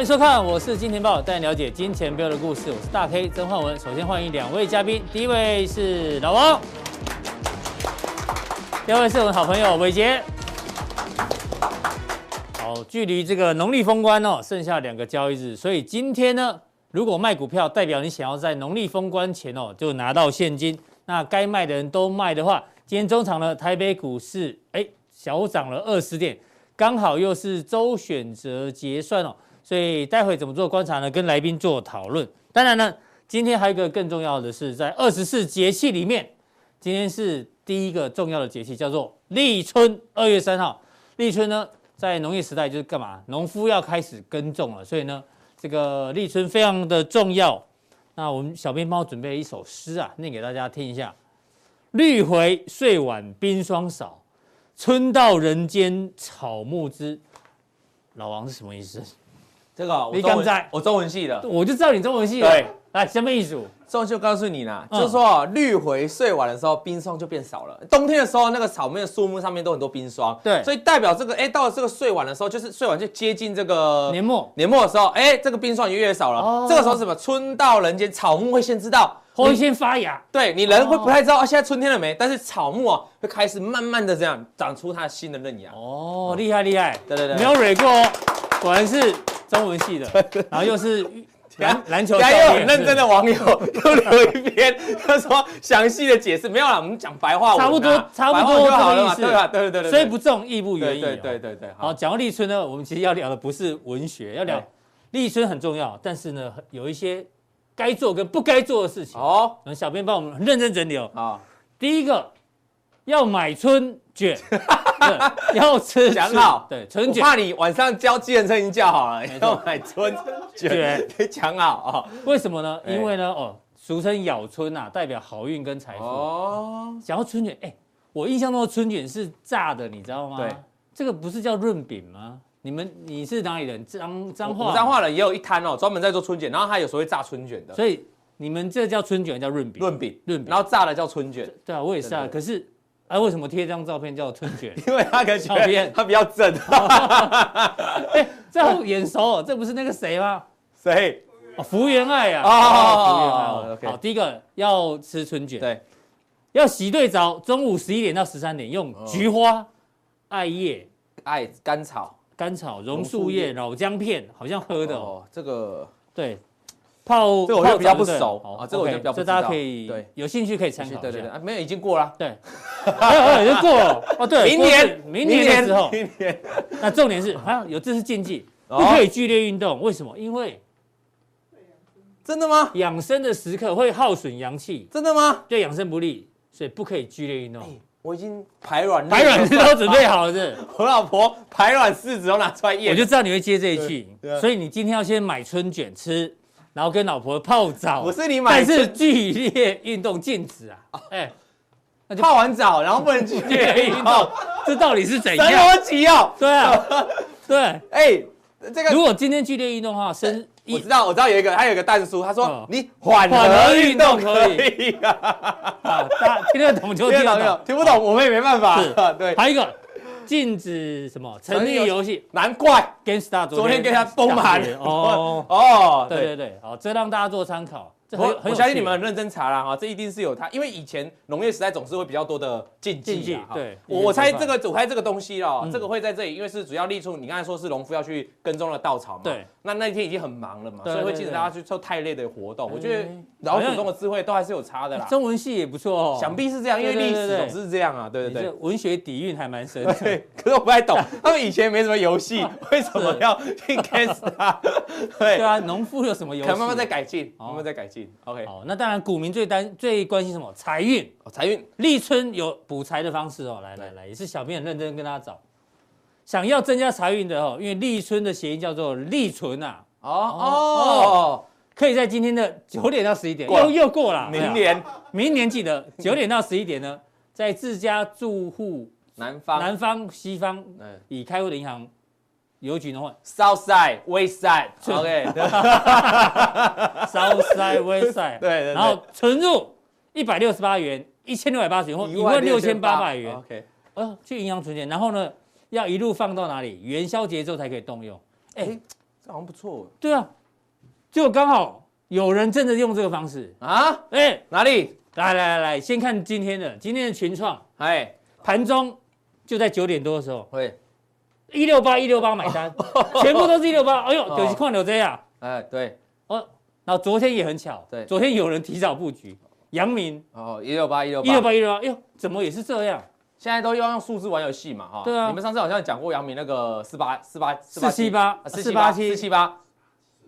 欢迎收看，我是金钱豹，带你了解金钱背后的故事。我是大 K 曾焕文。首先欢迎两位嘉宾，第一位是老王，第二位是我们好朋友伟杰。好，距离这个农历封关哦，剩下两个交易日，所以今天呢，如果卖股票，代表你想要在农历封关前哦，就拿到现金。那该卖的人都卖的话，今天中场呢，台北股市哎小涨了二十点，刚好又是周选择结算哦。所以待会怎么做观察呢？跟来宾做讨论。当然呢，今天还有一个更重要的是，在二十四节气里面，今天是第一个重要的节气，叫做立春。二月三号，立春呢，在农业时代就是干嘛？农夫要开始耕种了。所以呢，这个立春非常的重要。那我们小编帮我准备了一首诗啊，念给大家听一下：绿回岁晚冰霜少，春到人间草木知。老王是什么意思？这个你刚在，我中文系的，我就知道你中文系的。对，来，下面一组，中文就告诉你啦，就是说绿回睡晚的时候，冰霜就变少了。冬天的时候，那个草莓的树木上面都很多冰霜。对，所以代表这个，哎，到了这个睡晚的时候，就是睡晚就接近这个年末，年末的时候，哎，这个冰霜就越少了。这个时候什么？春到人间，草木会先知道，会先发芽。对，你人会不太知道啊，现在春天了没？但是草木啊，会开始慢慢的这样长出它新的嫩芽。哦，厉害厉害，对对对，没有蕊过哦，果然是。中文系的，然后又是篮篮球，很认真的网友 又留一篇，他说详细的解释没有啦，我们讲白话，差不多差不多就好了嘛，对吧？对对对，虽不重，义不远矣。对对对对，好，讲到立春呢，我们其实要聊的不是文学，要聊立春很重要，但是呢，有一些该做跟不该做的事情。哦，小编帮我们认真整理哦。啊，第一个要买春卷。要吃讲好，对春卷，怕你晚上叫计程车已经叫好了，要买春卷，得讲好啊。为什么呢？因为呢，哦，俗称咬春呐，代表好运跟财富。哦，讲到春卷，哎，我印象中的春卷是炸的，你知道吗？对，这个不是叫润饼吗？你们你是哪里人？彰彰化，彰化人也有一摊哦，专门在做春卷，然后他有时候会炸春卷的。所以你们这叫春卷，叫润饼，润饼，润饼，然后炸的叫春卷。对啊，我也是啊，可是。哎，为什么贴这张照片叫春卷？因为他可照片他比较正。哎，这好眼熟，这不是那个谁吗？谁？哦，福原爱啊。哦，福原爱。好，第一个要吃春卷，对，要洗对澡，中午十一点到十三点用菊花、艾叶、艾甘草、甘草、榕树叶、老姜片，好像喝的哦。这个对。泡这个我就比较不熟啊，这个我就比较不知道。这大家可以对有兴趣可以参考。对对对，没有已经过了。对，没有已经过了。哦，对，明年明年的时候。明年。那重点是啊，有这是禁忌，不可以剧烈运动。为什么？因为真的吗？养生的时刻会耗损阳气。真的吗？对养生不利，所以不可以剧烈运动。我已经排卵排卵都准备好了，是。我老婆排卵试纸都拿出来验。我就知道你会接这一句，所以你今天要先买春卷吃。然后跟老婆泡澡，不是你买，但是剧烈运动禁止啊！哎，那就泡完澡，然后不能剧烈运动，这到底是怎样？神逻辑哦！对啊，对，哎，这个如果今天剧烈运动的话，生我知道，我知道有一个，他有一个蛋叔，他说你缓和运动可以啊，大家听得懂就听得懂，听不懂我们也没办法。对，还有一个。禁止什么沉迷游戏？难怪昨天跟他崩盘哦 哦，对对对，好，这让大家做参考。我我相信你们很认真查了哈，这一定是有它，因为以前农业时代总是会比较多的禁忌。对，我我猜这个我猜这个东西哦，这个会在这里，因为是主要立处。你刚才说是农夫要去耕种的稻草嘛？对。那那一天已经很忙了嘛，所以会禁止大家去做太累的活动。我觉得老祖宗的智慧都还是有差的啦。中文系也不错哦，想必是这样，因为历史总是这样啊。对对对，文学底蕴还蛮深的。对，可是我不太懂，他们以前没什么游戏，为什么要去 GameStar？对啊，农夫有什么游戏？可慢慢在改进，慢慢在改进。OK，好，那。当然，股民最担最关心什么？财运哦，财运。立春有补财的方式哦，来来来，也是小编很认真跟大家找，想要增加财运的哦，因为立春的谐音叫做立存呐。哦哦，可以在今天的九点到十一点，又又过了。明年，明年记得九点到十一点呢，在自家住户南方、南方、西方，已开户的银行。邮局的话，South Side, West Side，OK，South Side, West Side，对对，然后存入一百六十八元，一千六百八十元或一万六千八百元，OK，呃，去银行存钱，然后呢，要一路放到哪里？元宵节之后才可以动用。哎，这好像不错。对啊，就刚好有人真的用这个方式啊！哎、欸，哪里？来来来来，先看今天的，今天的群创，哎，盘中就在九点多的时候，会一六八一六八买单，全部都是一六八。哎呦，有些矿有这样。哎，对。哦，然后昨天也很巧，对，昨天有人提早布局，阳明哦，一六八一六八一六八一六八，哎呦，怎么也是这样？现在都要用数字玩游戏嘛，哈。对啊。你们上次好像讲过杨明那个四八四八四七八四八七四七八。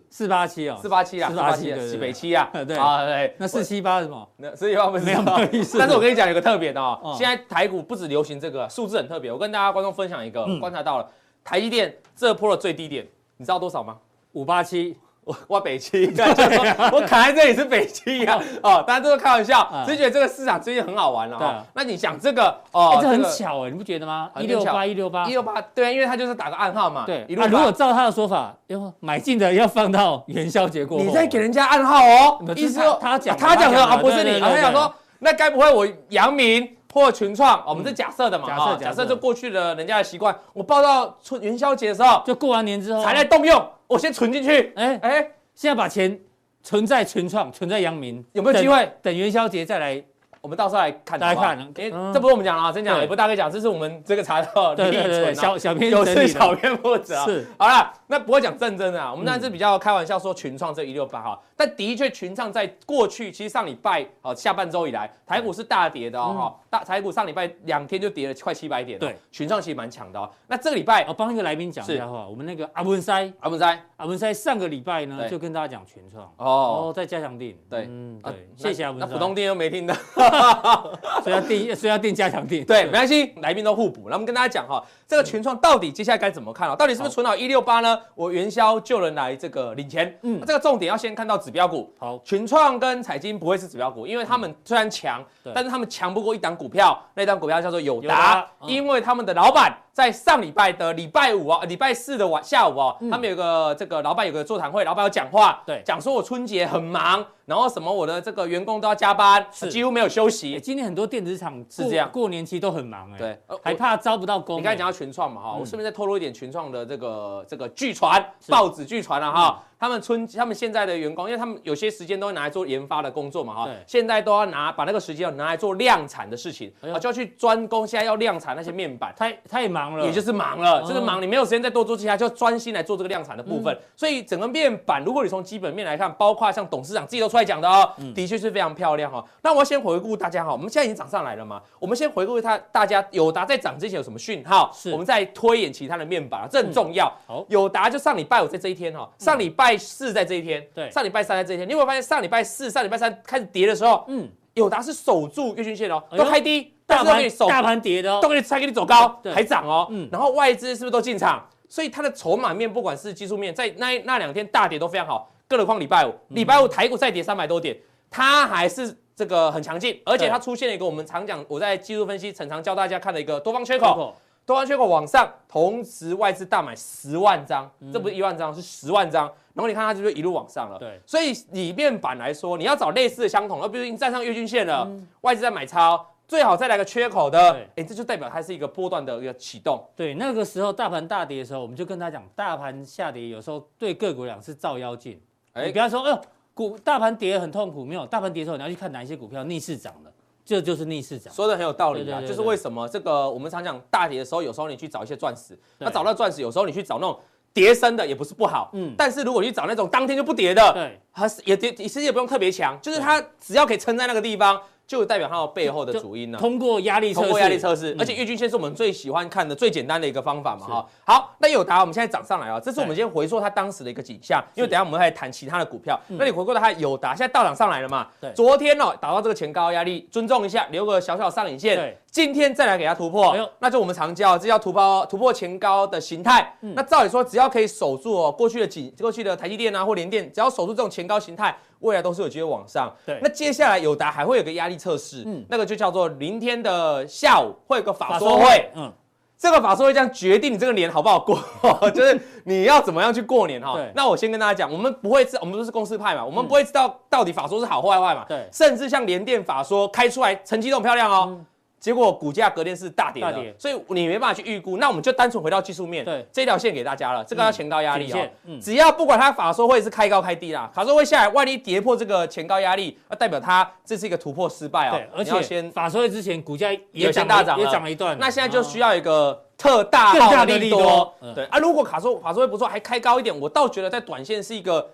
四八七哦，四八七啊，四八七，西北七啊，对啊，对，那四七八是什么？那四七八不是没有意思。但是我跟你讲，有个特别的哦，现在台股不止流行这个数字很特别，我跟大家观众分享一个观察到了，台积电这波的最低点，你知道多少吗？五八七。我我北七，我卡在这里是北七啊，哦，大家都是开玩笑，只是觉得这个市场最近很好玩了哈。那你想这个哦，这很巧哎，你不觉得吗？一六八一六八一六八，对，因为他就是打个暗号嘛。对，那如果照他的说法，要买进的要放到元宵节过后。你在给人家暗号哦，意思说他讲他讲的啊，不是你，他讲说那该不会我阳明或群创，我们是假设的嘛？假设假设就过去的人家的习惯，我报到春元宵节的时候，就过完年之后才来动用，我先存进去，哎哎。现在把钱存在群创，存在阳明，有没有机会？等元宵节再来。我们到时候来看，大家看，哎，这不是我们讲啊，真讲也不大概讲，这是我们这个查到的。对对对，小小编有是小编负责。是，好了，那不会讲正真的啊，我们当然是比较开玩笑说群创这一六八哈，但的确群创在过去其实上礼拜哦下半周以来，台股是大跌的哦哈，大台股上礼拜两天就跌了快七百点。对，群创其实蛮强的哦。那这个礼拜，我帮一个来宾讲一下话，我们那个阿文塞，阿文塞，阿文塞上个礼拜呢就跟大家讲群创哦，在加强錠。对，嗯，对，谢谢阿文塞。那普通店又没听到。所以要定，所以要定加强定。对，没关系，来宾都互补。那我们跟大家讲哈，这个群创到底接下来该怎么看啊？到底是不是存好一六八呢？我元宵就能来这个领钱。嗯，这个重点要先看到指标股。好，群创跟彩金不会是指标股，因为他们虽然强，但是他们强不过一档股票，那档股票叫做友达，因为他们的老板。在上礼拜的礼拜五啊，礼拜四的晚下午哦，他们有个这个老板有个座谈会，老板有讲话，对，讲说我春节很忙，然后什么我的这个员工都要加班，是几乎没有休息。今天很多电子厂是这样，过年期都很忙哎，对，还怕招不到工。你刚才讲到群创嘛哈，我顺便再透露一点群创的这个这个据传，报纸据传了哈。他们春，他们现在的员工，因为他们有些时间都会拿来做研发的工作嘛，哈，现在都要拿把那个时间要拿来做量产的事情，啊，就要去专攻，现在要量产那些面板，太太忙了，也就是忙了，就是忙，你没有时间再多做其他，就专心来做这个量产的部分。所以整个面板，如果你从基本面来看，包括像董事长自己都出来讲的哦，的确是非常漂亮哈。那我要先回顾大家哈，我们现在已经涨上来了嘛，我们先回顾它，大家友达在涨之前有什么讯号？我们再推演其他的面板，这很重要。好，友达就上礼拜五在这一天哈，上礼拜四在这一天。对，上礼拜三在这一天，你有没有发现上礼拜四、上礼拜三开始跌的时候，嗯，友达是守住月均线哦，都开低，大盘大盘跌的，都给你才给你走高，还涨哦，嗯，然后外资是不是都进场？所以它的筹码面，不管是技术面，在那那两天大跌都非常好，更何况礼拜五，礼拜五台股再跌三百多点，它还是这个很强劲，而且它出现了一个我们常讲，我在技术分析常常教大家看的一个多方缺口。多方缺口往上，同时外资大买十万张，这不是一万张，是十万张。然后你看它是不是一路往上了？对。所以里面板来说，你要找类似的相同，而比如你站上月均线了，外资在买超，最好再来个缺口的，哎，这就代表它是一个波段的一个启动。对，那个时候大盘大跌的时候，我们就跟他讲，大盘下跌有时候对个股来讲是照妖镜。哎，你不要说，哎呦，股大盘跌很痛苦，没有，大盘跌的时候你要去看哪一些股票逆势涨了。这就是逆势涨，说的很有道理啊！就是为什么这个我们常讲大跌的时候，有时候你去找一些钻石，那找到钻石，有时候你去找那种跌升的也不是不好，嗯。但是如果你去找那种当天就不跌的，对，它是也跌，其实也不用特别强，就是它只要可以撑在那个地方。就代表它有背后的主因呢。通过压力测试，通过压力测试，而且月均线是我们最喜欢看的最简单的一个方法嘛哈。好，那有答我们现在涨上来啊，这是我们先回溯它当时的一个景象，因为等下我们会来谈其他的股票。那你回过头它有答现在大涨上来了嘛？对。昨天哦，打到这个前高压力，尊重一下，留个小小上影线。对。今天再来给它突破，那就我们常教，这叫突破突破前高的形态。那照理说，只要可以守住哦，过去的几过去的台积电啊或联电，只要守住这种前高形态。未来都是有机会往上，对。那接下来友达还会有个压力测试，嗯，那个就叫做明天的下午会有个法说会，嗯，这个法说会将决定你这个年好不好过，就是你要怎么样去过年哈。对。那我先跟大家讲，我们不会知，我们都是公司派嘛，我们不会知道到底法说是好或坏坏嘛，对。甚至像联电法说开出来成绩都很漂亮哦。结果股价隔天是大跌的，所以你没办法去预估。那我们就单纯回到技术面，对，这条线给大家了，这个要前高压力哦。嗯，只要不管它法说会是开高开低啦，法说会下来，万一跌破这个前高压力，那代表它这是一个突破失败哦。对，而且先法说会之前股价也先大涨，也涨了一段。那现在就需要一个特大号的利多。对啊，如果卡说法说会不错，还开高一点，我倒觉得在短线是一个。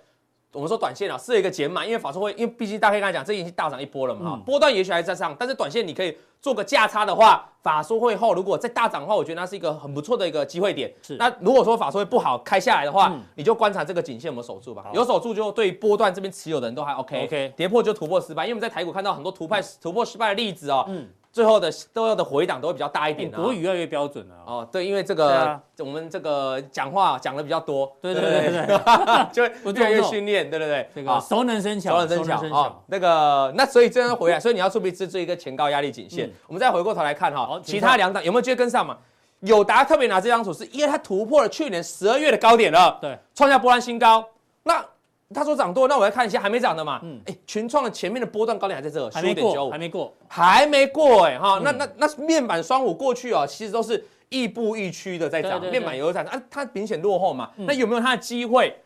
我们说短线啊，是一个减码，因为法说会，因为毕竟大家可以跟他讲，这已经大涨一波了嘛，嗯、波段也许还在上，但是短线你可以做个价差的话，法说会后如果再大涨的话，我觉得那是一个很不错的一个机会点。是，那如果说法说会不好开下来的话，嗯、你就观察这个颈线有没有守住吧，有守住就对波段这边持有的人都还 OK。OK，跌破就突破失败，因为我们在台股看到很多突破突破失败的例子哦。嗯。最后的都要的回档都会比较大一点，国语越来越标准了。哦，对，因为这个我们这个讲话讲的比较多，对对对对，就会越来越训练，对对对，这个熟能生巧，熟能生巧啊。那个那所以这样回来，所以你要注意这这一个前高压力颈线。我们再回过头来看哈，其他两档有没有机会跟上嘛？友达特别拿这张图，是因为它突破了去年十二月的高点了，对，创下波段新高。那他说涨多，那我要看一下还没涨的嘛。嗯，哎，群创的前面的波段高点还在这，还没过，还没过，还没过，哎哈。那那那面板双五过去啊，其实都是亦步亦趋的在涨，面板也有涨啊，它明显落后嘛。那有没有它的机会？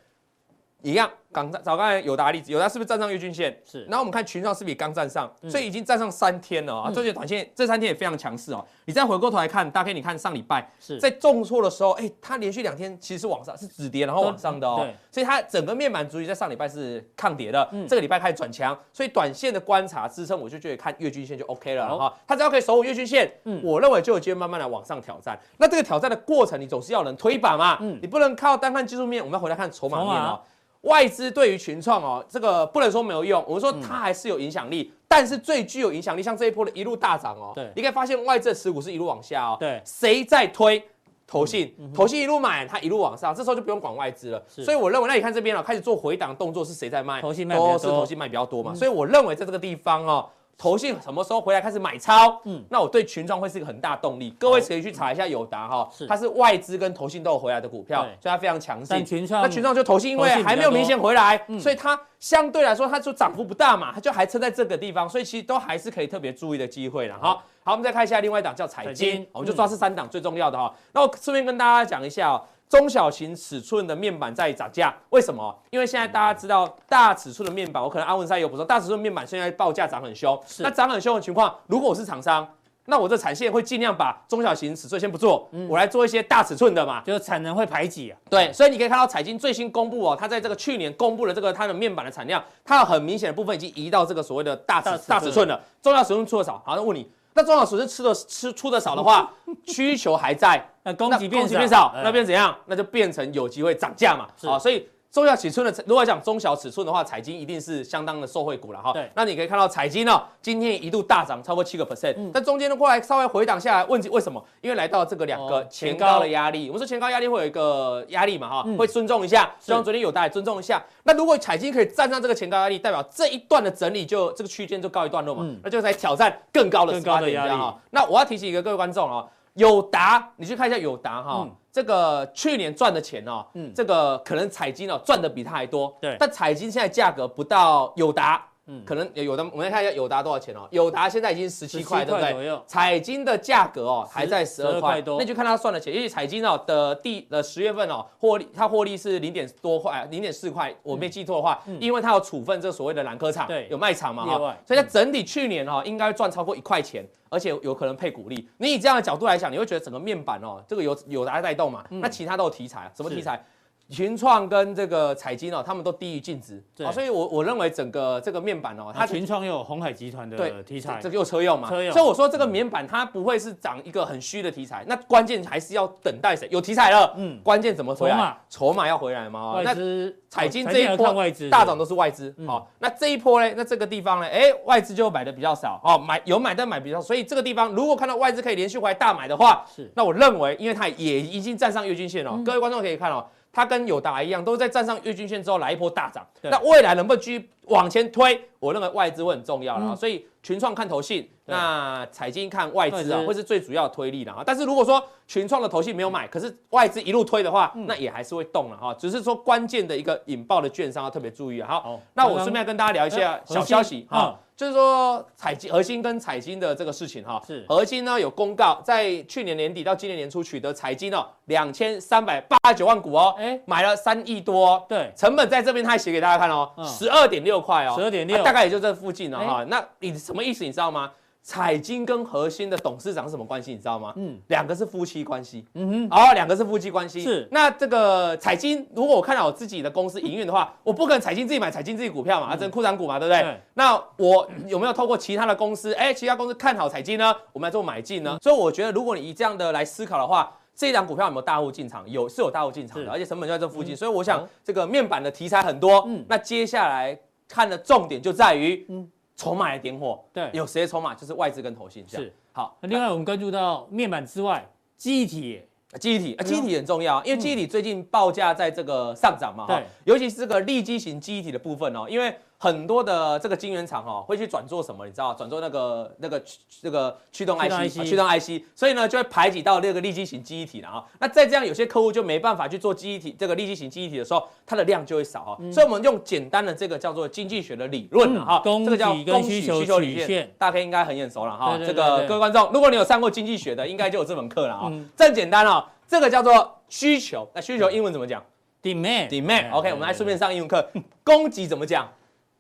一样。刚找刚才友达例子，友达是不是站上月均线？是。然后我们看群创是不是刚站上，所以已经站上三天了啊。这些短线这三天也非常强势哦。你再回过头来看，大概你看上礼拜是在重挫的时候，哎，它连续两天其实是往上，是止跌然后往上的哦。对。所以它整个面板主体在上礼拜是抗跌的，这个礼拜开始转强，所以短线的观察支撑，我就觉得看月均线就 OK 了哈。它只要可以守稳月均线，我认为就有机会慢慢的往上挑战。那这个挑战的过程，你总是要能推板嘛，你不能靠单看技术面。我们要回来看筹码面哦。外资对于群创哦，这个不能说没有用，我们说它还是有影响力，嗯、但是最具有影响力，像这一波的一路大涨哦，对，你可以发现外资的持股是一路往下哦，对，谁在推？投信，嗯嗯、投信一路买，它一路往上，这时候就不用管外资了。所以我认为，那你看这边了，开始做回档动作是谁在卖？投信卖都是投信卖比较多嘛，嗯、所以我认为在这个地方哦。投信什么时候回来开始买超？嗯，那我对群创会是一个很大动力。各位可以去查一下友达哈，它是外资跟投信都有回来的股票，所以它非常强势。群创，那群创就投信，因为还没有明显回来，所以它相对来说它就涨幅不大嘛，它就还撑在这个地方，所以其实都还是可以特别注意的机会了。哈，好，我们再看一下另外一档叫彩金，我们就抓这三档最重要的哈。那我顺便跟大家讲一下哦。中小型尺寸的面板在涨价，为什么？因为现在大家知道大尺寸的面板，我可能阿文赛有补充，大尺寸面板现在报价涨很凶。那涨很凶的情况，如果我是厂商，那我这产线会尽量把中小型尺寸先不做，嗯、我来做一些大尺寸的嘛，就是产能会排挤啊。对，所以你可以看到彩晶最新公布哦，它在这个去年公布的这个它的面板的产量，它有很明显的部分已经移到这个所谓的大尺大尺寸了，中小尺寸出的少。好，那问你。那中小尺寸吃的吃出的少的话，需求还在，那供给变少，那变怎样？那就变成有机会涨价嘛。啊，所以中小尺寸的，如果讲中小尺寸的话，彩晶一定是相当的受惠股了哈。对，那你可以看到彩晶呢，今天一度大涨超过七个 percent，但中间的过来稍微回档下来，问题为什么？因为来到这个两个前高的压力，我们说前高压力会有一个压力嘛哈，会尊重一下，希望昨天有大家尊重一下。那如果彩晶可以站上这个前高压力，代表这一段的整理就这个区间就告一段落嘛，嗯、那就来挑战更高的更高的压力哈。那我要提醒一个各位观众啊，友达，你去看一下友达哈，嗯、这个去年赚的钱哦，嗯，这个可能彩金哦赚的比它还多，对，但彩金现在价格不到友达。嗯，可能有的，我们来看一下友达多少钱哦。友达现在已经十七块，对不对？彩晶的价格哦还在十二块多，那就看他算的钱。因为彩晶哦的第呃十月份哦获利，它获利是零点多块，零点四块，我没记错的话，因为它有处分这所谓的蓝科厂，对，有卖场嘛哈，所以它整体去年哦应该赚超过一块钱，而且有可能配股利。你以这样的角度来讲，你会觉得整个面板哦这个有有达带动嘛？那其他都有题材，什么题材？群创跟这个彩晶哦，他们都低于净值，哦，所以我我认为整个这个面板哦，它群创又有鸿海集团的题材，这个又车用嘛，车用，所以我说这个面板它不会是涨一个很虚的题材，那关键还是要等待谁有题材了，嗯，关键怎么回来？筹码要回来吗？外资彩晶这一波大涨都是外资，好，那这一波呢？那这个地方呢？哎，外资就买的比较少，哦，买有买但买比较少，所以这个地方如果看到外资可以连续回来大买的话，是，那我认为，因为它也已经站上月均线了，各位观众可以看哦。它跟友达一样，都是在站上月均线之后来一波大涨。那未来能不能继续往前推？我认为外资会很重要了。嗯、所以群创看投信，那彩晶看外资啊，会是最主要的推力的啊。但是如果说群创的投信没有买，可是外资一路推的话，嗯、那也还是会动了哈。只是说关键的一个引爆的券商要特别注意好那我顺便跟大家聊一下小消息哈。就是说彩金、核心跟彩金的这个事情哈，是。核心呢有公告，在去年年底到今年年初取得彩金哦两千三百八十九万股哦，哎，买了三亿多，对，成本在这边他还写给大家看哦，十二点六块哦，十二点六，大概也就这附近了哈。那你什么意思？你知道吗？彩金跟核心的董事长是什么关系？你知道吗？嗯，两个是夫妻关系。嗯哼，哦，两个是夫妻关系。是，那这个彩金，如果我看到我自己的公司营运的话，我不可能彩金自己买彩金自己股票嘛，啊，这库藏股嘛，对不对？对。那我有没有透过其他的公司？哎，其他公司看好彩金呢，我们来做买进呢？所以我觉得，如果你以这样的来思考的话，这一档股票有没有大户进场？有，是有大户进场的，而且成本就在这附近。所以我想，这个面板的题材很多。嗯。那接下来看的重点就在于，嗯。筹码来点火，对，有谁的筹码就是外资跟投信，是。好。那另外我们关注到面板之外，记忆体，记忆体，记忆体很重要，因为记忆体最近报价在这个上涨嘛，对，尤其是这个立基型记忆体的部分哦，因为。很多的这个晶圆厂哦会去转做什么？你知道转做那个那个这个驱动 IC 驱动 IC，所以呢就会排挤到那个立基型记忆体了啊。那再这样，有些客户就没办法去做记忆体这个立基型记忆体的时候，它的量就会少哈。所以我们用简单的这个叫做经济学的理论了哈，这个叫供需需求曲线，大家应该很眼熟了哈。这个各位观众，如果你有上过经济学的，应该就有这门课了啊。这简单哦，这个叫做需求。那需求英文怎么讲？Demand。Demand。OK，我们来顺便上英文课。供给怎么讲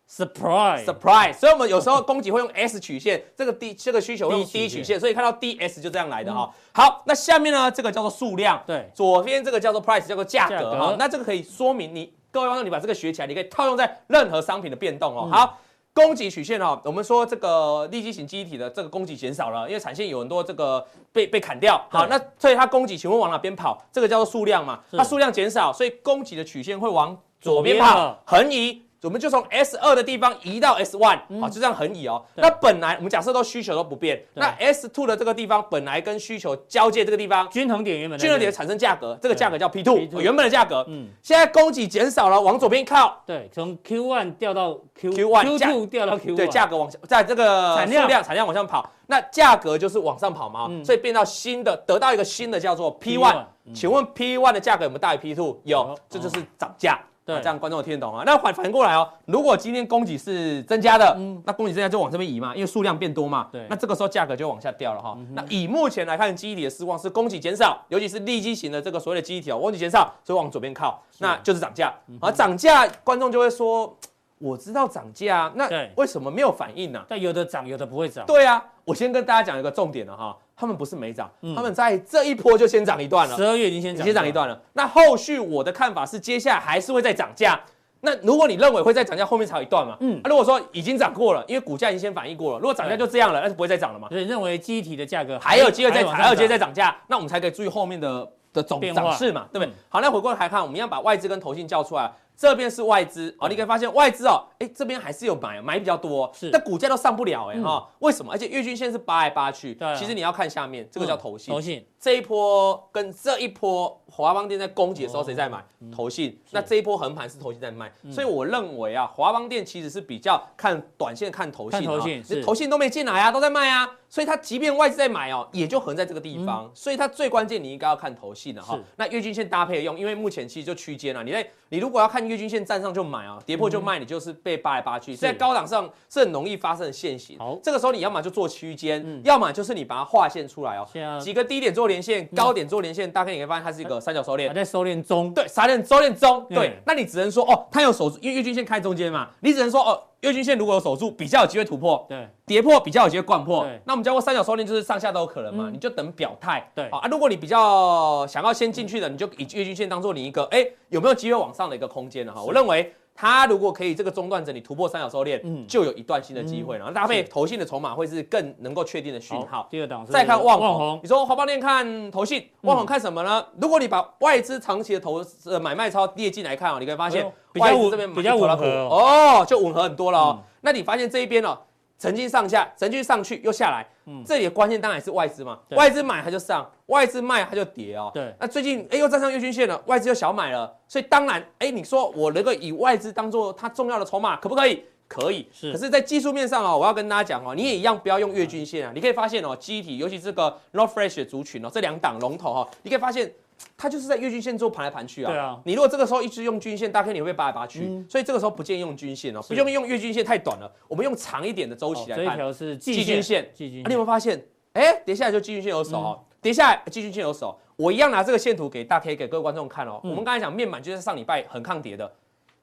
？Surprise，surprise，所以我们有时候供给会用 S 曲线，这个 D 这个需求用 D 曲线，所以看到 DS 就这样来的哈。好，那下面呢，这个叫做数量，对，左边这个叫做 price，叫做价格哈。那这个可以说明你各位观众，你把这个学起来，你可以套用在任何商品的变动哦。好，供给曲线哦，我们说这个立基型记忆体的这个供给减少了，因为产线有很多这个被被砍掉。好，那所以它供给请问往哪边跑？这个叫做数量嘛，它数量减少，所以供给的曲线会往左边跑，横移。我们就从 S 二的地方移到 S one，好，就这样横移哦。那本来我们假设都需求都不变，那 S two 的这个地方本来跟需求交界这个地方均衡点，原本均衡点产生价格，这个价格叫 P two，原本的价格。嗯，现在供给减少了，往左边靠。对，从 Q one 掉到 Q Q one，Q two 掉到 Q one，对，价格往下，在这个产量产量往上跑，那价格就是往上跑嘛。所以变到新的，得到一个新的叫做 P one。请问 P one 的价格有没有大于 P two？有，这就是涨价。对，这样观众听得懂啊？那反反过来哦，如果今天供给是增加的，嗯，那供给增加就往这边移嘛，因为数量变多嘛。对，那这个时候价格就往下掉了哈。嗯、那以目前来看，记忆体的失望是供给减少，尤其是利基型的这个所谓的记忆体哦，供给减少，所以往左边靠，那就是涨价。而涨价，观众就会说，我知道涨价，那为什么没有反应呢？但有的涨，有的不会涨。对啊，我先跟大家讲一个重点了哈。他们不是没涨，他们在这一波就先涨一段了。十二月已经先涨，先涨一段了。那后续我的看法是，接下来还是会再涨价。那如果你认为会再涨价，后面才有一段嘛。嗯，那如果说已经涨过了，因为股价已经先反应过了，如果涨价就这样了，那就不会再涨了嘛。所以认为记忆体的价格还有机会再还有机会再涨价，那我们才可以注意后面的的总涨势嘛，对不对？好，那回过来看，我们要把外资跟投信叫出来。这边是外资哦，你可以发现外资哦，哎，这边还是有买，买比较多，是，但股价都上不了哎哈，为什么？而且月均线是扒来扒去，对，其实你要看下面，这个叫投信，投信。这一波跟这一波华邦电在攻击的时候谁在买？投信，那这一波横盘是投信在卖，所以我认为啊，华邦电其实是比较看短线看投信，投信，投信都没进来啊，都在卖啊，所以它即便外资在买哦，也就横在这个地方，所以它最关键你应该要看头信了哈，那月均线搭配用，因为目前其实就区间了，你在你如果要看。月均线站上就买啊，跌破就卖，你就是被扒来扒去，在高档上是很容易发生的现形。好，这个时候你要么就做区间，要么就是你把它划线出来哦。几个低点做连线，高点做连线，大概你可以发现它是一个三角收敛，还在收敛中。对，三角收敛中。对，那你只能说哦，它有守住，因为月均线开中间嘛，你只能说哦，月均线如果有守住，比较有机会突破。对，跌破比较有机会灌破。那我们教过三角收敛就是上下都有可能嘛，你就等表态。对，啊，如果你比较想要先进去的，你就以月均线当做你一个哎有没有机会往上的一个空间呢？哈，我认为。它如果可以这个中断整理突破三角收敛，嗯，就有一段新的机会了。然后搭配投信的筹码会是更能够确定的讯号。第二档再看旺红，你说华邦链看投信，旺红看什么呢？如果你把外资长期的投呃买卖超列进来看哦，你可以发现外资这边比较吻合哦，就吻合很多了哦。那你发现这一边哦。曾经上下，曾经上去又下来，嗯，这里的关键当然是外资嘛，外资买它就上，外资卖它就跌哦。对，那最近哎又站上月均线了，外资又小买了，所以当然哎，你说我能够以外资当做它重要的筹码，可不可以？可以。是，可是，在技术面上哦，我要跟大家讲哦，你也一样不要用月均线啊。你可以发现哦，记忆体尤其这个 North Flash 的族群哦，这两档龙头哈，你可以发现它就是在月均线做盘来盘去啊。对啊。你如果这个时候一直用均线，大概你会被扒来扒去。嗯。所以这个时候不建议用均线哦，不用用月均线太短了，我们用长一点的周期来看。这条是季均线。季均线。你有没有发现？哎，跌下来就季均线有手哦，跌下来季均线有手。我一样拿这个线图给大 K 给各位观众看哦。我们刚才讲面板就是上礼拜很抗跌的，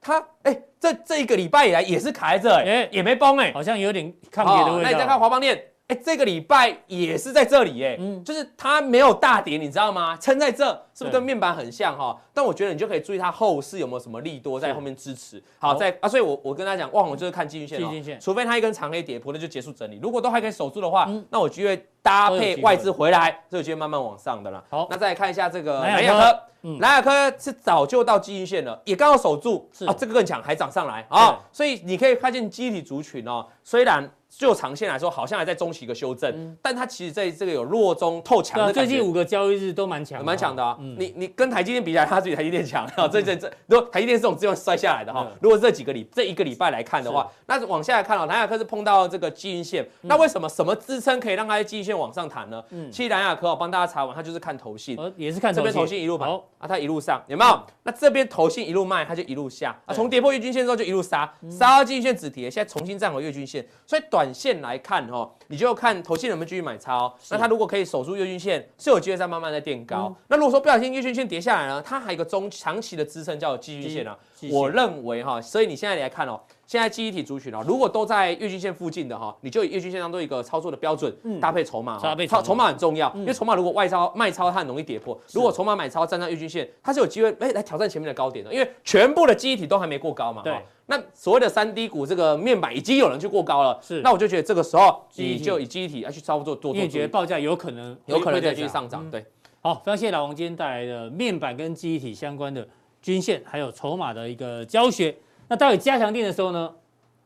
它哎这这一个礼拜以来也是卡在这哎，也没崩哎，好像有点抗跌的味道。那你再看华邦电。哎，这个礼拜也是在这里，哎，嗯，就是它没有大跌，你知道吗？撑在这，是不是跟面板很像哈？但我觉得你就可以注意它后市有没有什么利多在后面支持。好，在啊，所以我我跟他讲，望我就是看基均线，季均线，除非它一根长黑跌破，那就结束整理。如果都还可以守住的话，那我就会搭配外资回来，这个就会慢慢往上的啦。好，那再来看一下这个南亚科，南亚科。是早就到基均线了，也刚好守住，啊，这个更强，还涨上来。啊，所以你可以看见记忆体族群哦，虽然。就长线来说，好像还在中期一个修正，嗯、但它其实在这个有弱中透强的感觉。最近五个交易日都蛮强，蛮强的啊。嗯、你你跟台积电比起来，它自己台积电强。啊，这这这，如果台积电是这种资源摔下来的哈，嗯、如果这几个礼这一个礼拜来看的话，那往下来看哦，南亚科是碰到这个季均线，嗯、那为什么什么支撑可以让它在季均线往上弹呢？嗯，其实南亚科我帮大家查完，它就是看头信，也是看这边头信一路买好啊，它一路上有没有？嗯、那这边头信一路卖，它就一路下。啊，从跌破月均线之后就一路杀，杀到季均线止跌，现在重新站回月均线，所以短线来看。哦，你就看投信能不能继续买超。那它如果可以守住月均线，是有机会再慢慢的垫高。那如果说不小心月均线跌下来呢，它还有一个中长期的支撑叫季均线啊。我认为哈，所以你现在来看哦，现在记忆体族群哦，如果都在月均线附近的哈，你就以月均线当做一个操作的标准，搭配筹码，搭配筹码很重要，因为筹码如果外超卖超，它很容易跌破。如果筹码买超站在月均线，它是有机会哎来挑战前面的高点的，因为全部的记忆体都还没过高嘛。对。那所谓的三低股，这个面板已经有人去过高了，是。那我就觉得这个时候你就以记忆体要去操作多，因为觉得报价有可能有可能再继续上涨。对。好，非常谢谢老王今天带来的面板跟记忆体相关的。均线还有筹码的一个教学，那到底加强定的时候呢？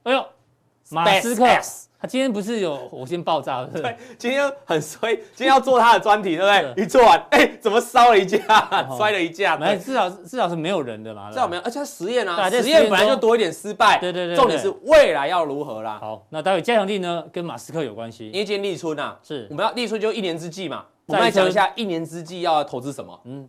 哎呦，马斯克他今天不是有火星爆炸？对，今天很衰，今天要做他的专题，对不对？一做完，哎，怎么烧了一架，摔了一架？没，至少至少是没有人的嘛，至少没有，而且实验啊，实验本来就多一点失败，对对对，重点是未来要如何啦。好，那待会加强錠呢，跟马斯克有关系，因为今天立春啊，是我们要立春就一年之计嘛，我们来讲一下一年之计要投资什么？嗯。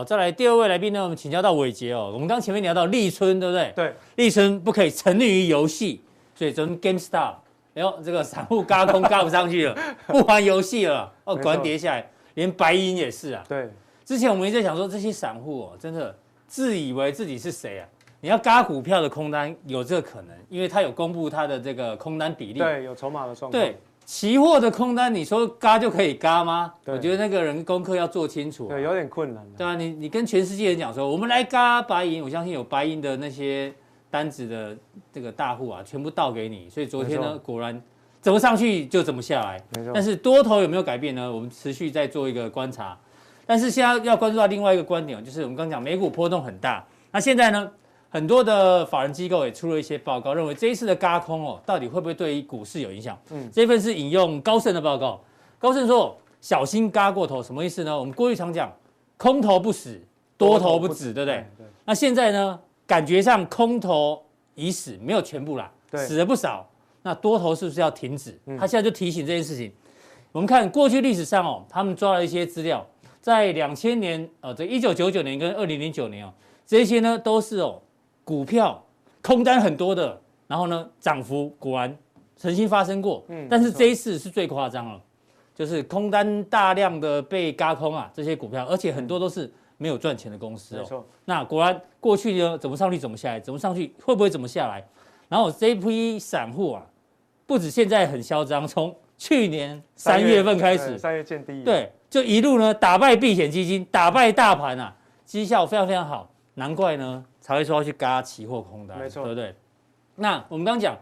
好，再来第二位来宾呢，我们请教到伟杰哦。我们刚前面聊到立春，对不对？对，立春不可以沉溺于游戏，所以昨天 GameStop，哎呦，这个散户嘎空嘎不上去了，不玩游戏了，哦，果然跌下来，连白银也是啊。对，之前我们一直在想说，这些散户哦，真的自以为自己是谁啊？你要嘎股票的空单有这个可能，因为他有公布他的这个空单比例，对，有筹码的状况。对。期货的空单，你说嘎就可以嘎吗？我觉得那个人功课要做清楚，啊，对，有点困难。对啊，你你跟全世界人讲说，我们来嘎白银，我相信有白银的那些单子的这个大户啊，全部倒给你。所以昨天呢，果然怎么上去就怎么下来。没错。但是多头有没有改变呢？我们持续在做一个观察。但是现在要关注到另外一个观点，就是我们刚讲美股波动很大，那现在呢？很多的法人机构也出了一些报告，认为这一次的轧空哦，到底会不会对于股市有影响？嗯，这份是引用高盛的报告，高盛说小心轧过头，什么意思呢？我们过去常讲空头不死，多头不止，对不对？对。那现在呢，感觉上空头已死，没有全部啦，死了不少。那多头是不是要停止？他现在就提醒这件事情。我们看过去历史上哦，他们抓了一些资料，在两千年呃，这一九九九年跟二零零九年哦，这些呢都是哦。股票空单很多的，然后呢，涨幅果然曾经发生过，嗯，但是这一次是最夸张了，就是空单大量的被轧空啊，这些股票，而且很多都是没有赚钱的公司哦。那果然过去呢，怎么上去怎么下来，怎么上去会不会怎么下来？然后这一批散户啊，不止现在很嚣张，从去年三月份开始，三月见第一，对，就一路呢打败避险基金，打败大盘啊，绩效非常非常好，难怪呢。才会说要去嘎期货空单，没错，对不对？那我们刚刚讲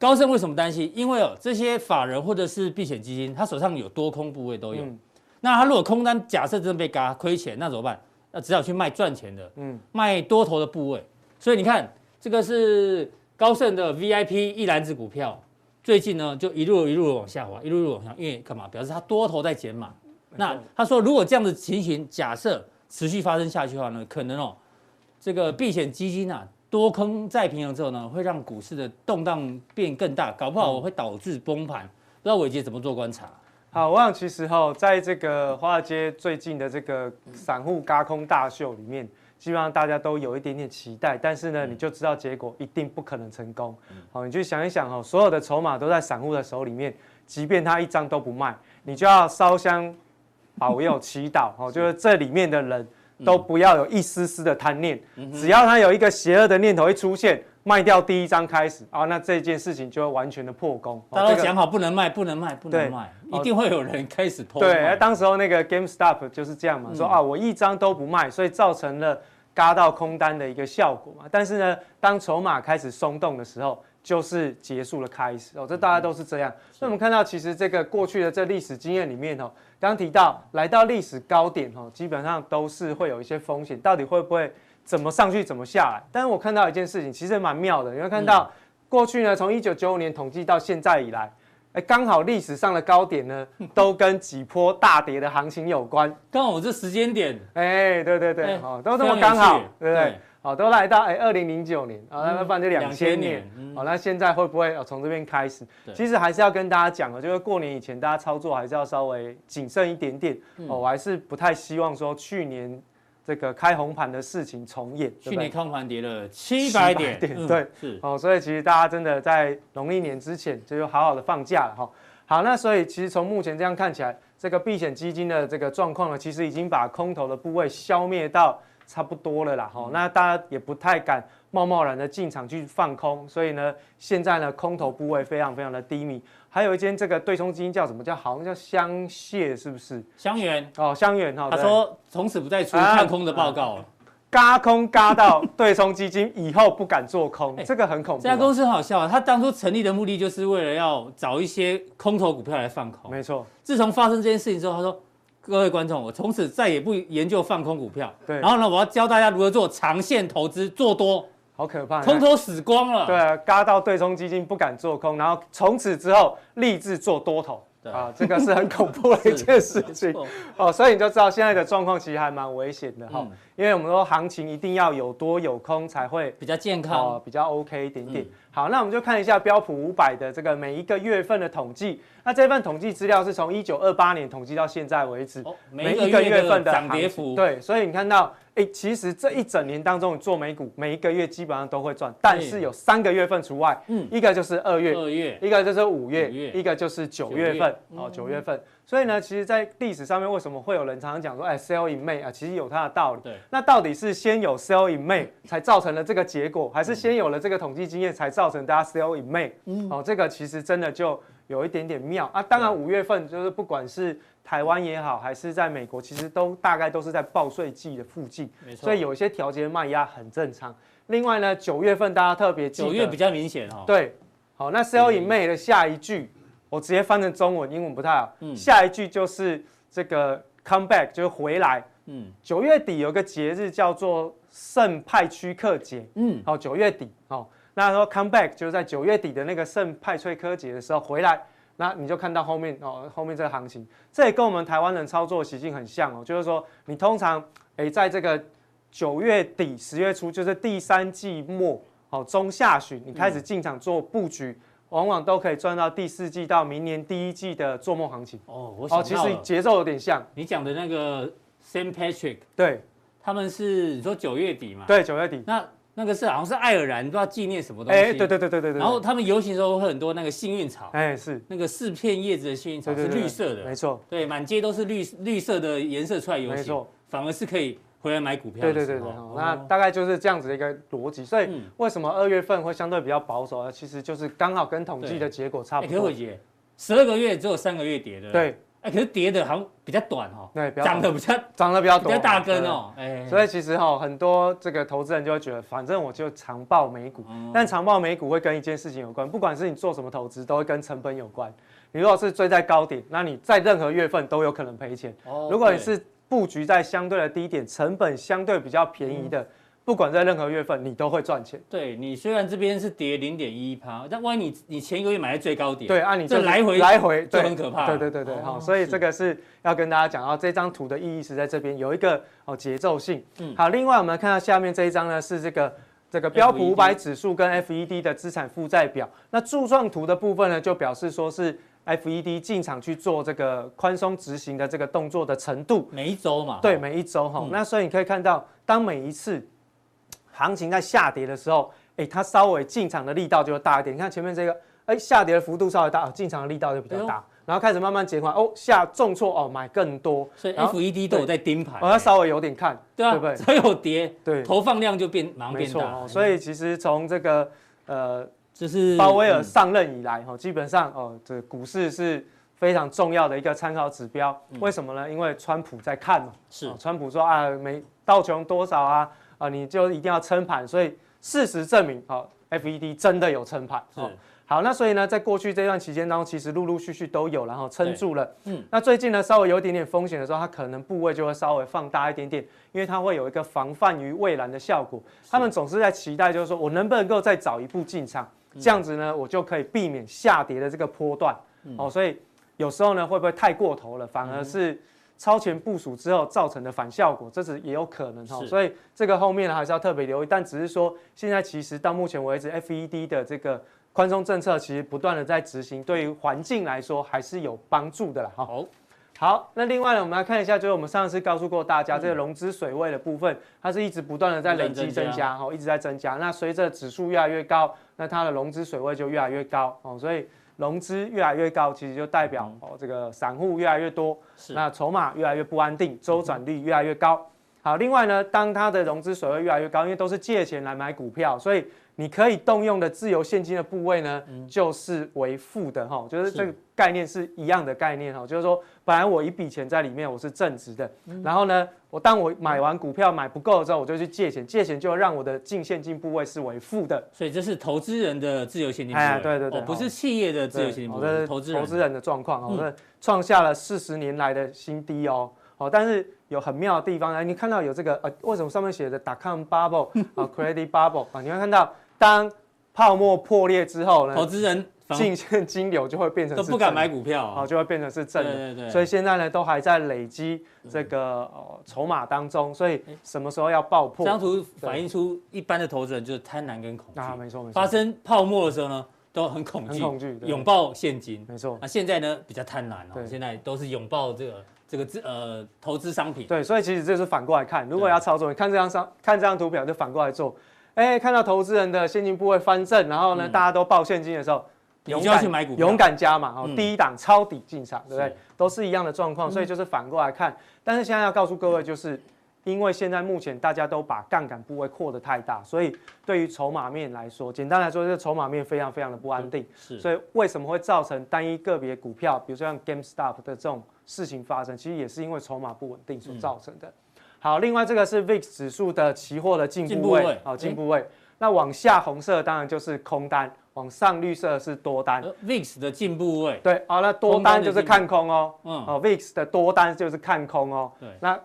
高盛为什么担心？因为哦，这些法人或者是避险基金，他手上有多空部位都有。嗯、那他如果空单假设真的被嘎亏钱，那怎么办？那只好去卖赚钱的，嗯，卖多头的部位。所以你看，这个是高盛的 VIP 一篮子股票，最近呢就一路一路往下滑，一路一路往下，因为干嘛？表示他多头在减码。那他说，如果这样的情形假设持续发生下去的话呢，可能哦，这个避险基金啊多空再平衡之后呢，会让股市的动荡变更大，搞不好会导致崩盘。不知道伟杰怎么做观察？好，我想其实哈，在这个华尔街最近的这个散户轧空大秀里面，基本上大家都有一点点期待，但是呢，你就知道结果一定不可能成功。好，你去想一想哈，所有的筹码都在散户的手里面，即便他一张都不卖，你就要烧香。保佑祈祷哦，就是这里面的人都不要有一丝丝的贪念，只要他有一个邪恶的念头一出现，卖掉第一张开始啊，那这件事情就会完全的破功。大家都讲好不能卖，不能卖，不能卖，一定会有人开始偷。对，当时候那个 GameStop 就是这样嘛，说啊，我一张都不卖，所以造成了嘎到空单的一个效果嘛。但是呢，当筹码开始松动的时候，就是结束了开始哦，这大家都是这样。所以我们看到，其实这个过去的这历史经验里面哦。刚提到来到历史高点哈，基本上都是会有一些风险，到底会不会怎么上去怎么下来？但是我看到一件事情，其实蛮妙的，你会看到过去呢，从一九九五年统计到现在以来，哎，刚好历史上的高点呢，都跟几波大跌的行情有关。刚好这时间点，哎，对对对，哦，都这么刚好，对不对？好，都来到哎，二零零九年啊，那不然就两千年。好，那现在会不会从这边开始？其实还是要跟大家讲哦，就是过年以前大家操作还是要稍微谨慎一点点。哦，我还是不太希望说去年这个开红盘的事情重演。去年开盘跌了七百点，对，是哦，所以其实大家真的在农历年之前就好好的放假了哈。好，那所以其实从目前这样看起来，这个避险基金的这个状况呢，其实已经把空头的部位消灭到。差不多了啦，哈，那大家也不太敢贸贸然的进场去放空，所以呢，现在呢，空头部位非常非常的低迷。还有一间这个对冲基金叫什么？叫好像叫香榭，是不是？香园哦，香园哈。他说从此不再出看空的报告了，嘎空嘎到对冲基金以后不敢做空，这个很恐怖。这家公司很好笑啊，他当初成立的目的就是为了要找一些空头股票来放空。没错，自从发生这件事情之后，他说。各位观众，我从此再也不研究放空股票。对，然后呢，我要教大家如何做长线投资，做多。好可怕，空头死光了。对啊，嘎到对冲基金不敢做空，然后从此之后立志做多头。对啊，这个是很恐怖的一件事情。哦，所以你就知道现在的状况其实还蛮危险的哈。嗯、因为我们说行情一定要有多有空才会比较健康，哦、比较 OK 一点点。嗯、好，那我们就看一下标普五百的这个每一个月份的统计。那这份统计资料是从一九二八年统计到现在为止，哦、每一个月份的涨跌幅。对，所以你看到，哎，其实这一整年当中，你做美股每一个月基本上都会赚，但是有三个月份除外，嗯，一个就是二月，二月，一个就是五月，月一个就是九月份，月哦，九月份。所以呢，其实，在历史上面，为什么会有人常常讲说，哎，sell in May 啊，其实有它的道理。对，那到底是先有 sell in May 才造成了这个结果，还是先有了这个统计经验才造成大家 sell in May？嗯，哦，这个其实真的就。有一点点妙啊，当然五月份就是不管是台湾也好，还是在美国，其实都大概都是在报税季的附近，没错，所以有一些调节卖压很正常。另外呢，九月份大家特别九月比较明显哈。对，好，那 sell in May 的下一句，我直接翻成中文，英文不太好。嗯，下一句就是这个 come back，就是回来。嗯，九月底有个节日叫做圣派屈克节。嗯，好，九月底，好。那说 come back 就是在九月底的那个圣派崔科节的时候回来，那你就看到后面哦，后面这个行情，这也跟我们台湾人操作的习性很像哦，就是说你通常诶在这个九月底十月初，就是第三季末哦中下旬，你开始进场做布局，嗯、往往都可以赚到第四季到明年第一季的做梦行情哦。我哦，其实节奏有点像你讲的那个 Saint Patrick，对，他们是你说九月底嘛？对，九月底那。那个是好像是爱尔兰，不知道纪念什么东西。哎，对对对对对对。然后他们游行的时候会很多那个幸运草。哎，是那个四片叶子的幸运草是绿色的，没错。对，满街都是绿绿色的颜色出来游行，没错。反而是可以回来买股票。对对对对。那大概就是这样子的一个逻辑。所以为什么二月份会相对比较保守呢？其实就是刚好跟统计的结果差不多。十二个月只有三个月跌的。对。哎，可是跌的好像比较短哦，对，涨的比较涨的比较短，比较大根哦，哎，所以其实哈，很多这个投资人就会觉得，反正我就长报美股，但长报美股会跟一件事情有关，不管是你做什么投资，都会跟成本有关。你如果是追在高点，那你在任何月份都有可能赔钱。如果你是布局在相对的低点，成本相对比较便宜的，不管在任何月份，你都会赚钱。对，你虽然这边是跌零点一趴，但万一你你前一个月买在最高点，对，按、啊、你这来回来回就很可怕。对对对对，好、哦，所以这个是要跟大家讲到这张图的意义是在这边有一个哦节奏性。嗯，好，另外我们看到下面这一张呢是这个这个标普五百指数跟 FED 的资产负债表。那柱状图的部分呢，就表示说是 FED 进场去做这个宽松执行的这个动作的程度。每一周嘛。对，每一周哈、嗯。那所以你可以看到，当每一次。行情在下跌的时候，哎、欸，它稍微进场的力道就会大一点。你看前面这个，哎、欸，下跌的幅度稍微大，进场的力道就比较大。然后开始慢慢减缓，哦，下重挫哦，买更多。所以 FED 都有在盯盘，哦，它稍微有点看，对啊，对不对？只要有跌，对，投放量就变马上变大。哦，所以其实从这个呃，就是鲍威尔上任以来，哈，基本上哦，这股市是非常重要的一个参考指标。为什么呢？因为川普在看嘛，是，川普说啊，没道琼多少啊。啊，你就一定要撑盘，所以事实证明，哦，FED 真的有撑盘。哦，好，那所以呢，在过去这段期间当中，其实陆陆续续都有，然后撑住了。嗯，那最近呢，稍微有一点点风险的时候，它可能部位就会稍微放大一点点，因为它会有一个防范于未然的效果。他们总是在期待，就是说我能不能够再早一步进场，这样子呢，我就可以避免下跌的这个波段。哦，所以有时候呢，会不会太过头了，反而是。超前部署之后造成的反效果，这是也有可能哈，所以这个后面呢还是要特别留意。但只是说，现在其实到目前为止，FED 的这个宽松政策其实不断的在执行，对于环境来说还是有帮助的啦。好，好，那另外呢，我们来看一下，就是我们上次告诉过大家，这个融资水位的部分，它是一直不断的在累积增加，哈，一直在增加。那随着指数越来越高，那它的融资水位就越来越高，哦，所以。融资越来越高，其实就代表哦，这个散户越来越多，那筹码越来越不安定，周转率越来越高。好，另外呢，当它的融资水位越来越高，因为都是借钱来买股票，所以。你可以动用的自由现金的部位呢，就是为负的哈，就是这个概念是一样的概念哈，就是说，本来我一笔钱在里面，我是正值的，然后呢，我当我买完股票买不够的时候，我就去借钱，借钱就让我的净现金部位是为负的，所以这是投资人的自由现金部位，哎，对对对，不是企业的自由现金部位，投资投资人的状况哦，创下了四十年来的新低哦，哦，但是有很妙的地方呢，你看到有这个呃，为什么上面写的 dot-com bubble 啊，credit bubble 啊，你会看到。当泡沫破裂之后呢，投资人净现金流就会变成都不敢买股票啊，就会变成是正的。对对对。所以现在呢，都还在累积这个呃筹码当中，所以什么时候要爆破？这张图反映出一般的投资人就是贪婪跟恐惧啊，没错没错。发生泡沫的时候呢，都很恐惧，恐惧，拥抱现金，没错。那现在呢，比较贪婪哦，现在都是拥抱这个这个资呃投资商品。对，所以其实这是反过来看，如果要操作，你看这张商看这张图表就反过来做。哎，看到投资人的现金部位翻正，然后呢，大家都报现金的时候，勇敢去买股票，勇敢加码哦，第一档抄底进场，对不对？都是一样的状况，所以就是反过来看。但是现在要告诉各位，就是因为现在目前大家都把杠杆部位扩得太大，所以对于筹码面来说，简单来说，这个筹码面非常非常的不安定。是，所以为什么会造成单一个别股票，比如说像 GameStop 的这种事情发生，其实也是因为筹码不稳定所造成的。好，另外这个是 VIX 指数的期货的进步位，好，进步位。那往下红色当然就是空单，往上绿色是多单。VIX 的进步位，对，好，那多单就是看空哦。嗯，哦，VIX 的多单就是看空哦。对，那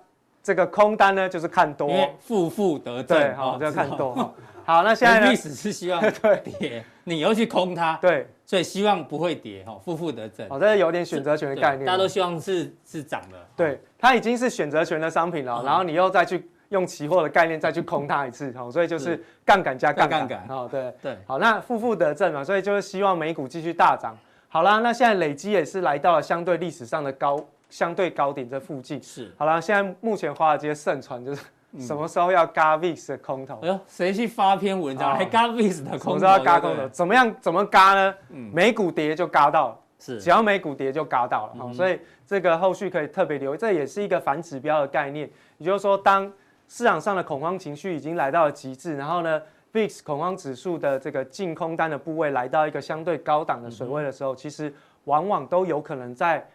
这个空单呢就是看多，负负得正。对，好，就要看多。好，那现在呢？VIX 是希望 跌，你又去空它，对，所以希望不会跌，哈，负负得正。哦，这是有点选择权的概念。大家都希望是是涨的。对，它已经是选择权的商品了，然后你又再去。用期货的概念再去空它一次，好，所以就是杠杆加杠杆，好，对对，好，那负负得正嘛，所以就是希望美股继续大涨。好啦，那现在累积也是来到了相对历史上的高相对高点这附近，是，好了，现在目前华尔街盛传就是什么时候要嘎 VIX 的空头？哎呦，谁去发篇文章还嘎 VIX 的空头？什么时候要嘎空头？怎么样？怎么嘎呢？美股跌就嘎到了，是，只要美股跌就嘎到了，好，所以这个后续可以特别留意，这也是一个反指标的概念，也就是说当。市场上的恐慌情绪已经来到了极致，然后呢，VIX 恐慌指数的这个净空单的部位来到一个相对高档的水位的时候，其实往往都有可能在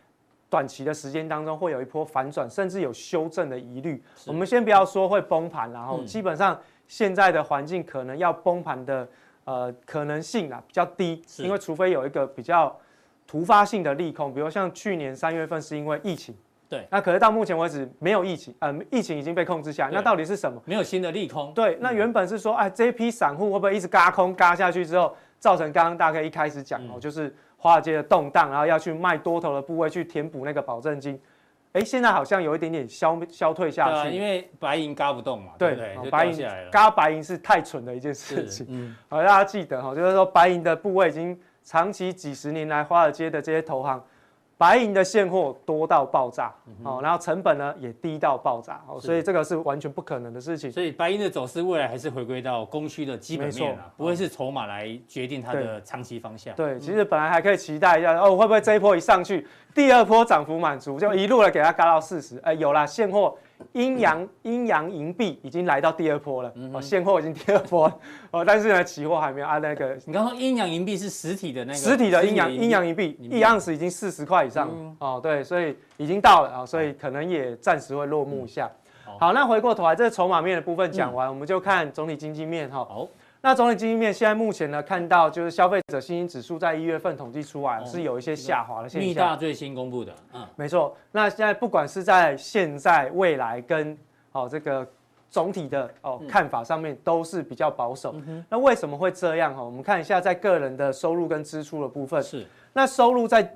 短期的时间当中会有一波反转，甚至有修正的疑虑。我们先不要说会崩盘，然后基本上现在的环境可能要崩盘的呃可能性啊比较低，因为除非有一个比较突发性的利空，比如像去年三月份是因为疫情。对，那可是到目前为止没有疫情，呃，疫情已经被控制下，那到底是什么？没有新的利空。对，那原本是说，哎，这一批散户会不会一直嘎空嘎下去之后，造成刚刚大概一开始讲哦，就是华尔街的动荡，然后要去卖多头的部位去填补那个保证金。哎，现在好像有一点点消消退下去，啊、因为白银嘎不动嘛，对不对？对白银嘎白银是太蠢的一件事情。嗯，好，大家记得哈，就是说白银的部位已经长期几十年来华尔街的这些投行。白银的现货多到爆炸，哦，然后成本呢也低到爆炸，哦，所以这个是完全不可能的事情。所以白银的走势未来还是回归到供需的基本面啊，不会是筹码来决定它的长期方向。对，其实本来还可以期待一下，哦，会不会这一波一上去，第二波涨幅满足，就一路来给它嘎到四十，哎，有啦，现货。阴阳阴阳银币已经来到第二波了，哦、嗯，现货已经第二波了，哦，但是呢，期货还没有啊那个。你刚刚说阴阳银币是实体的那个？实体的阴阳阴阳银币，一盎司已经四十块以上，嗯、哦，对，所以已经到了啊，所以可能也暂时会落幕一下。嗯、好，那回过头来，这个筹码面的部分讲完，嗯、我们就看总体经济面哈。好。那总体经济面现在目前呢，看到就是消费者信心指数在一月份统计出来是有一些下滑的现象。密大最新公布的，嗯，没错。那现在不管是在现在、未来跟哦这个总体的哦看法上面都是比较保守。那为什么会这样哈？我们看一下在个人的收入跟支出的部分。是。那收入在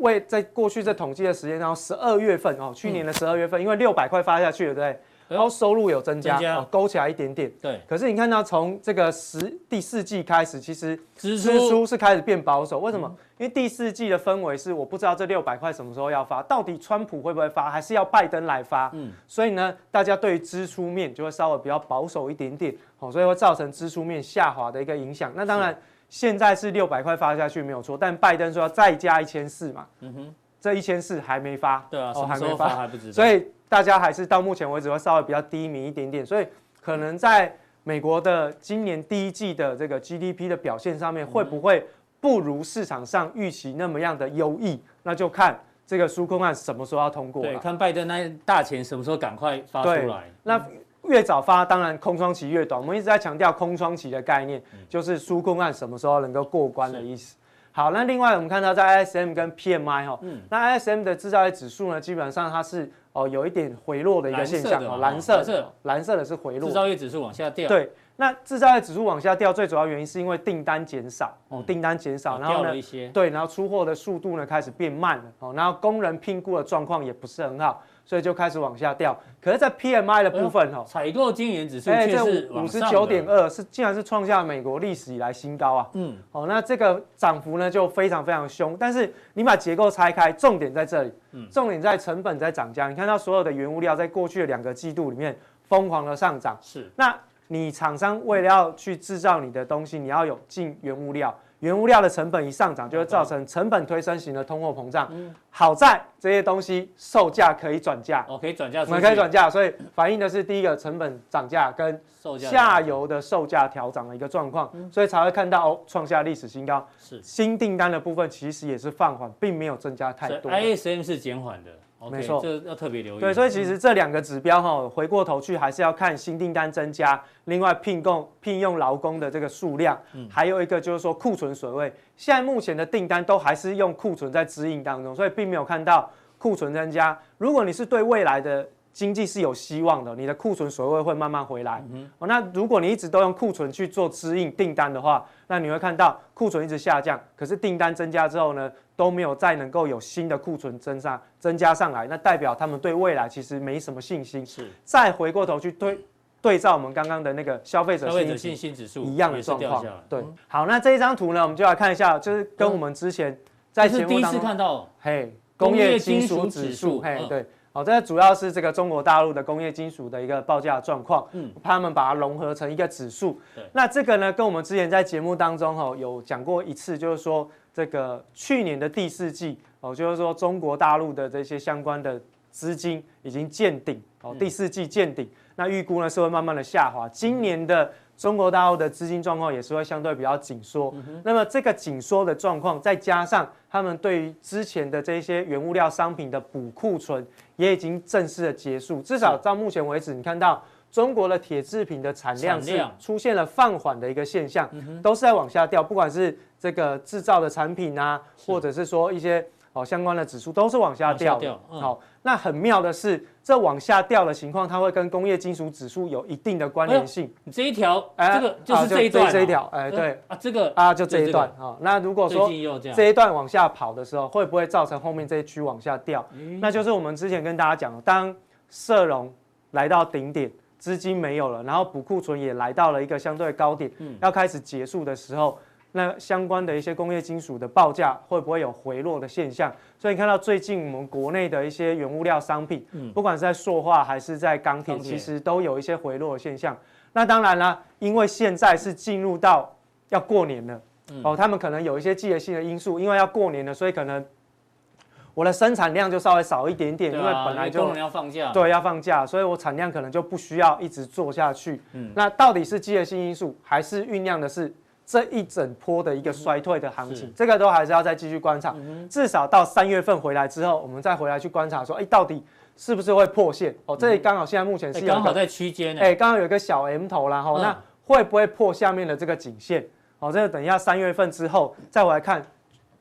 为在过去这统计的时间，然后十二月份哦，去年的十二月份，因为六百块发下去了，对不对？然后收入有增加，增加哦，勾起来一点点。对，可是你看到从这个十第四季开始，其实支出是开始变保守。为什么？嗯、因为第四季的氛围是我不知道这六百块什么时候要发，到底川普会不会发，还是要拜登来发？嗯，所以呢，大家对于支出面就会稍微比较保守一点点，哦，所以会造成支出面下滑的一个影响。那当然，现在是六百块发下去没有错，但拜登说要再加一千四嘛，嗯哼，这一千四还没发，对啊，哦，还没发，还不知道，所以。大家还是到目前为止会稍微比较低迷一点点，所以可能在美国的今年第一季的这个 GDP 的表现上面，会不会不如市场上预期那么样的优异？那就看这个纾困案什么时候要通过。对，看拜登那大钱什么时候赶快发出来。那越早发，当然空窗期越短。我们一直在强调空窗期的概念，就是纾困案什么时候能够过关的意思。好，那另外我们看到在 ISM 跟 PMI 哈，那 ISM 的制造业指数呢，基本上它是。哦，有一点回落的一个现象哦，蓝色，蓝色，蓝色的是回落，制造业指数往下掉。对，那制造业指数往下掉，最主要原因是因为订单减少哦，订单减少，然后呢，对，然后出货的速度呢开始变慢了哦，然后工人聘雇的状况也不是很好。所以就开始往下掉，可是，在 PMI 的部分哦，采购经理指数却是五十九点二，是竟然是创下美国历史以来新高啊！嗯，哦，那这个涨幅呢就非常非常凶。但是你把结构拆开，重点在这里，嗯，重点在成本在涨价。你看到所有的原物料在过去的两个季度里面疯狂的上涨，是。那你厂商为了要去制造你的东西，你要有进原物料。原物料的成本一上涨，就会造成成本推升型的通货膨胀。嗯，好在这些东西售价可以转嫁，哦，可以转嫁，我们可以转嫁，所以反映的是第一个成本涨价跟下游的售价调涨的一个状况，所以才会看到哦，创下历史新高。是新订单的部分其实也是放缓，并没有增加太多。ISM 是减缓的。Okay, 没错，这要特别留意。对，所以其实这两个指标哈，回过头去还是要看新订单增加，另外聘供聘用劳工的这个数量，嗯，还有一个就是说库存水位。现在目前的订单都还是用库存在支应当中，所以并没有看到库存增加。如果你是对未来的经济是有希望的，你的库存水位会慢慢回来。嗯，哦，那如果你一直都用库存去做支应订单的话，那你会看到库存一直下降，可是订单增加之后呢，都没有再能够有新的库存增上增加上来，那代表他们对未来其实没什么信心。是，再回过头去对对照我们刚刚的那个消费者信心指数一样的状况。对，好，那这一张图呢，我们就来看一下，就是跟我们之前在节目当中第一次看到，嘿，工业金属指数，嘿，对。好，这主要是这个中国大陆的工业金属的一个报价状况，嗯，他们把它融合成一个指数。对，那这个呢，跟我们之前在节目当中哈有讲过一次，就是说这个去年的第四季哦，就是说中国大陆的这些相关的资金已经见顶哦，第四季见顶，那预估呢是会慢慢的下滑，今年的。中国大陆的资金状况也是会相对比较紧缩，嗯、那么这个紧缩的状况，再加上他们对于之前的这些原物料商品的补库存，也已经正式的结束。至少到目前为止，你看到中国的铁制品的产量是出现了放缓的一个现象，都是在往下掉。不管是这个制造的产品啊，或者是说一些哦相关的指数，都是往下掉。好、嗯，那很妙的是，这往下掉的情况，它会跟工业金属指数有一定的关联性。哎、你这一条，哎，这个就是这一段、啊，这一条，哎，对啊，这个啊，就这一段啊。那如果说这一段往下跑的时候，会不会造成后面这一区往下掉？嗯、那就是我们之前跟大家讲的，当社融来到顶点，资金没有了，然后补库存也来到了一个相对高点，嗯、要开始结束的时候。那相关的一些工业金属的报价会不会有回落的现象？所以你看到最近我们国内的一些原物料商品，嗯，不管是在塑化还是在钢铁，其实都有一些回落的现象。那当然啦，因为现在是进入到要过年了，哦，他们可能有一些季节性的因素，因为要过年了，所以可能我的生产量就稍微少一点点，因为本来就要放假，对，要放假，所以我产量可能就不需要一直做下去。嗯，那到底是季节性因素，还是酝酿的是？这一整波的一个衰退的行情，这个都还是要再继续观察，至少到三月份回来之后，我们再回来去观察，说，哎，到底是不是会破线？哦，这里刚好现在目前是刚好在区间，哎，刚好有一个小 M 头啦，哈，那会不会破下面的这个颈线？哦，这个等一下三月份之后再回来看，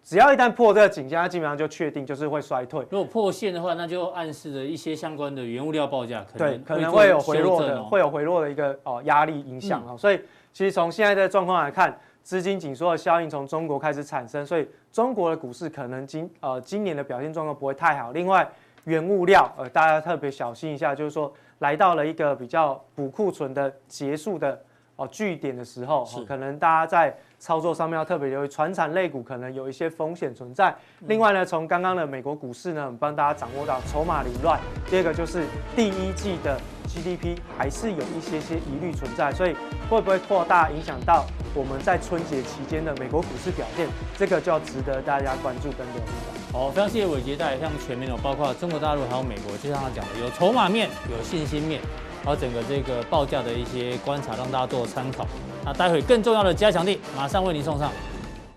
只要一旦破这个颈线，它基本上就确定就是会衰退。如果破线的话，那就暗示着一些相关的原物料报价可能对可能会有回落的，会有回落的一个哦压力影响哦，所以。其实从现在的状况来看，资金紧缩的效应从中国开始产生，所以中国的股市可能今呃今年的表现状况不会太好。另外，原物料呃大家特别小心一下，就是说来到了一个比较补库存的结束的哦据点的时候，可能大家在操作上面要特别留意，传产类股可能有一些风险存在。另外呢，从刚刚的美国股市呢，我们帮大家掌握到筹码凌乱。第二个就是第一季的。GDP 还是有一些些疑虑存在，所以会不会扩大影响到我们在春节期间的美国股市表现？这个就要值得大家关注跟留意了。好，非常谢谢伟杰带来非常全面的，包括中国大陆还有美国，就像他讲的，有筹码面、有信心面，还有整个这个报价的一些观察，让大家做参考。啊待会更重要的加强力马上为您送上。